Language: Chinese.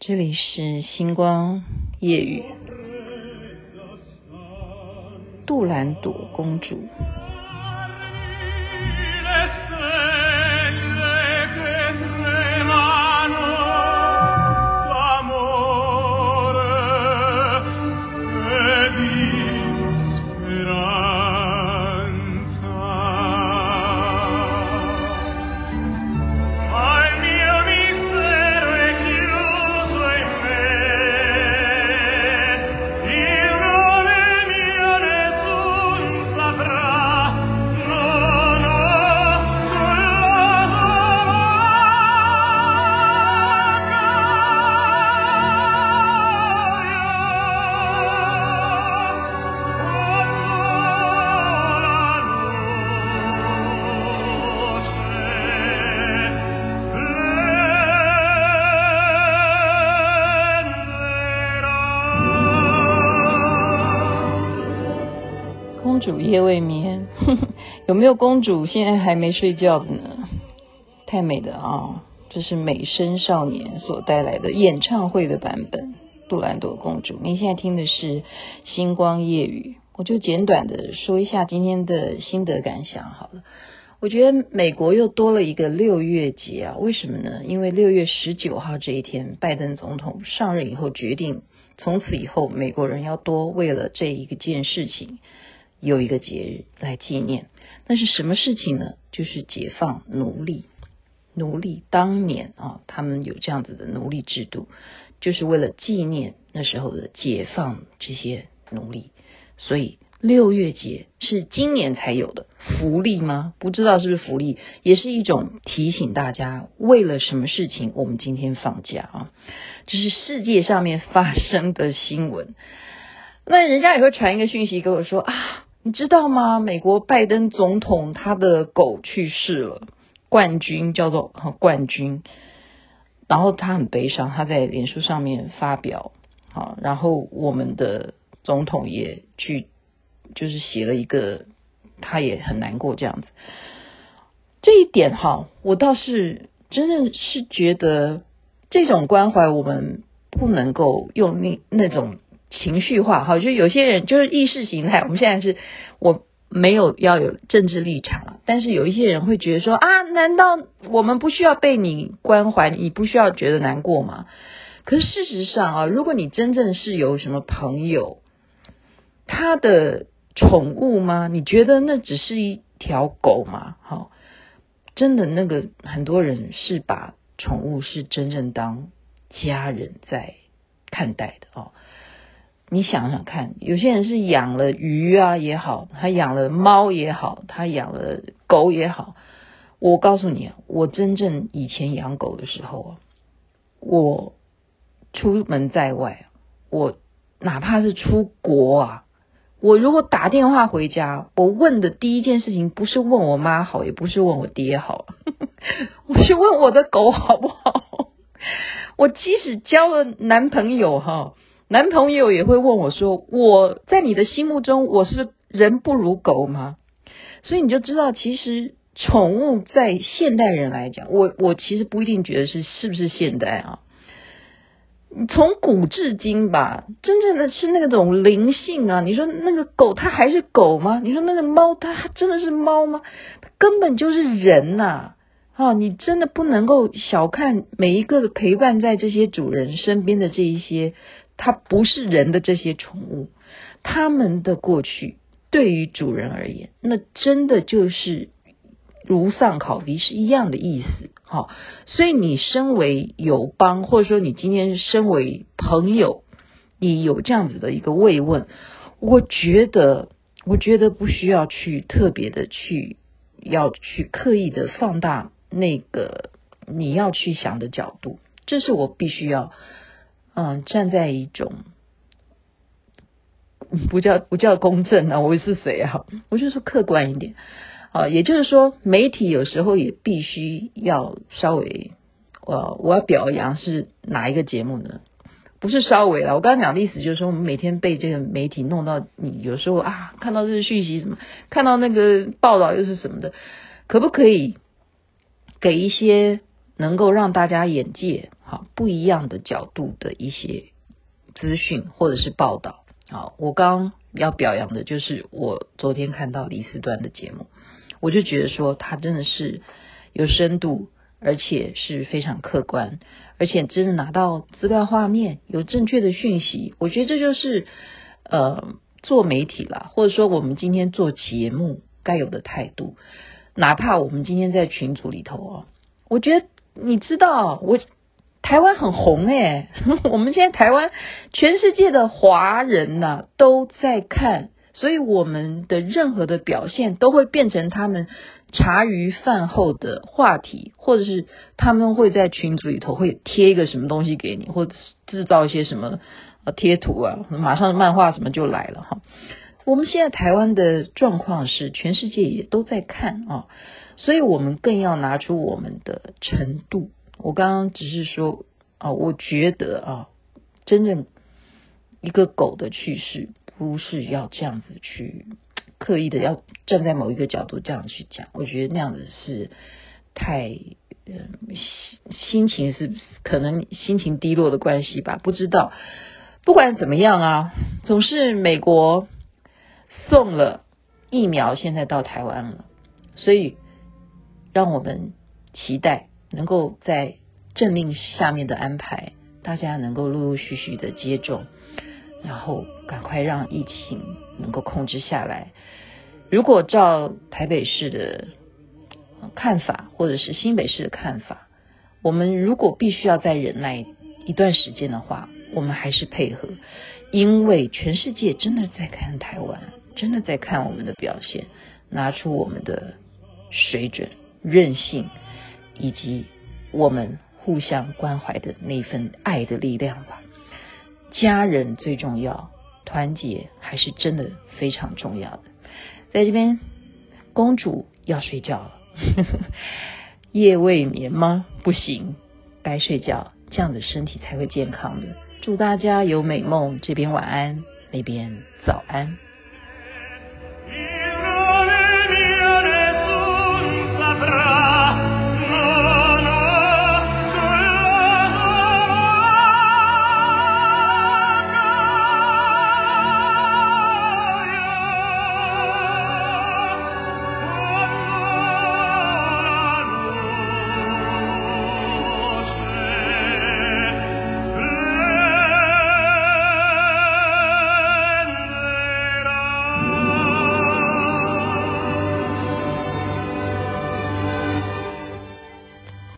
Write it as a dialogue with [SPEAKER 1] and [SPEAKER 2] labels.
[SPEAKER 1] 这里是星光夜雨，杜兰朵公主。主夜未眠，有没有公主现在还没睡觉的呢？太美的啊、这是美声少年所带来的演唱会的版本《杜兰朵公主》。您现在听的是《星光夜语》，我就简短的说一下今天的心得感想好了。我觉得美国又多了一个六月节啊，为什么呢？因为六月十九号这一天，拜登总统上任以后决定，从此以后美国人要多为了这一个件事情。有一个节日来纪念，那是什么事情呢？就是解放奴隶。奴隶当年啊，他们有这样子的奴隶制度，就是为了纪念那时候的解放这些奴隶。所以六月节是今年才有的福利吗？不知道是不是福利，也是一种提醒大家，为了什么事情我们今天放假啊？这是世界上面发生的新闻。那人家也会传一个讯息给我说啊。你知道吗？美国拜登总统他的狗去世了，冠军叫做冠军，然后他很悲伤，他在脸书上面发表，好，然后我们的总统也去，就是写了一个，他也很难过这样子。这一点哈，我倒是真的是觉得这种关怀，我们不能够用那那种。情绪化，哈，就有些人就是意识形态。我们现在是，我没有要有政治立场了，但是有一些人会觉得说啊，难道我们不需要被你关怀？你不需要觉得难过吗？可是事实上啊，如果你真正是有什么朋友，他的宠物吗？你觉得那只是一条狗吗？好，真的那个很多人是把宠物是真正当家人在看待的哦。你想想看，有些人是养了鱼啊也好，他养了猫也好，他养了狗也好。我告诉你，我真正以前养狗的时候，我出门在外，我哪怕是出国啊，我如果打电话回家，我问的第一件事情不是问我妈好，也不是问我爹好，我是问我的狗好不好。我即使交了男朋友哈。男朋友也会问我说：“我在你的心目中，我是人不如狗吗？”所以你就知道，其实宠物在现代人来讲，我我其实不一定觉得是是不是现代啊。从古至今吧，真正的是那种灵性啊。你说那个狗它还是狗吗？你说那个猫它真的是猫吗？它根本就是人呐！啊，你真的不能够小看每一个陪伴在这些主人身边的这一些。它不是人的这些宠物，他们的过去对于主人而言，那真的就是如丧考妣是一样的意思。好，所以你身为友邦，或者说你今天身为朋友，你有这样子的一个慰问，我觉得，我觉得不需要去特别的去，要去刻意的放大那个你要去想的角度，这是我必须要。嗯，站在一种不叫不叫公正啊，我是谁啊？我就说客观一点啊，也就是说，媒体有时候也必须要稍微，我我要表扬是哪一个节目呢？不是稍微了，我刚刚讲的意思就是说，我们每天被这个媒体弄到，你有时候啊，看到这个讯息什么，看到那个报道又是什么的，可不可以给一些能够让大家眼界？好不一样的角度的一些资讯或者是报道。好，我刚要表扬的就是我昨天看到李四端的节目，我就觉得说他真的是有深度，而且是非常客观，而且真的拿到资料画面，有正确的讯息。我觉得这就是呃做媒体啦，或者说我们今天做节目该有的态度。哪怕我们今天在群组里头哦，我觉得你知道我。台湾很红诶、我们现在台湾全世界的华人呐、都在看，所以我们的任何的表现都会变成他们茶余饭后的话题，或者是他们会在群组里头会贴一个什么东西给你，或者制造一些什么贴图啊，马上漫画什么就来了哈。我们现在台湾的状况是全世界也都在看啊，所以我们更要拿出我们的程度。我刚刚只是说啊，我觉得啊，真正一个狗的去世不是要这样子去刻意的要站在某一个角度这样去讲，我觉得那样子是太嗯心心情是可能心情低落的关系吧，不知道。不管怎么样啊，总是美国送了疫苗，现在到台湾了，所以让我们期待。能够在政令下面的安排，大家能够陆陆续续的接种，然后赶快让疫情能够控制下来。如果照台北市的看法，或者是新北市的看法，我们如果必须要再忍耐一段时间的话，我们还是配合，因为全世界真的在看台湾，真的在看我们的表现，拿出我们的水准、韧性。以及我们互相关怀的那份爱的力量吧。家人最重要，团结还是真的非常重要的。在这边，公主要睡觉了，夜未眠吗？不行，该睡觉，这样的身体才会健康的。祝大家有美梦，这边晚安，那边早安。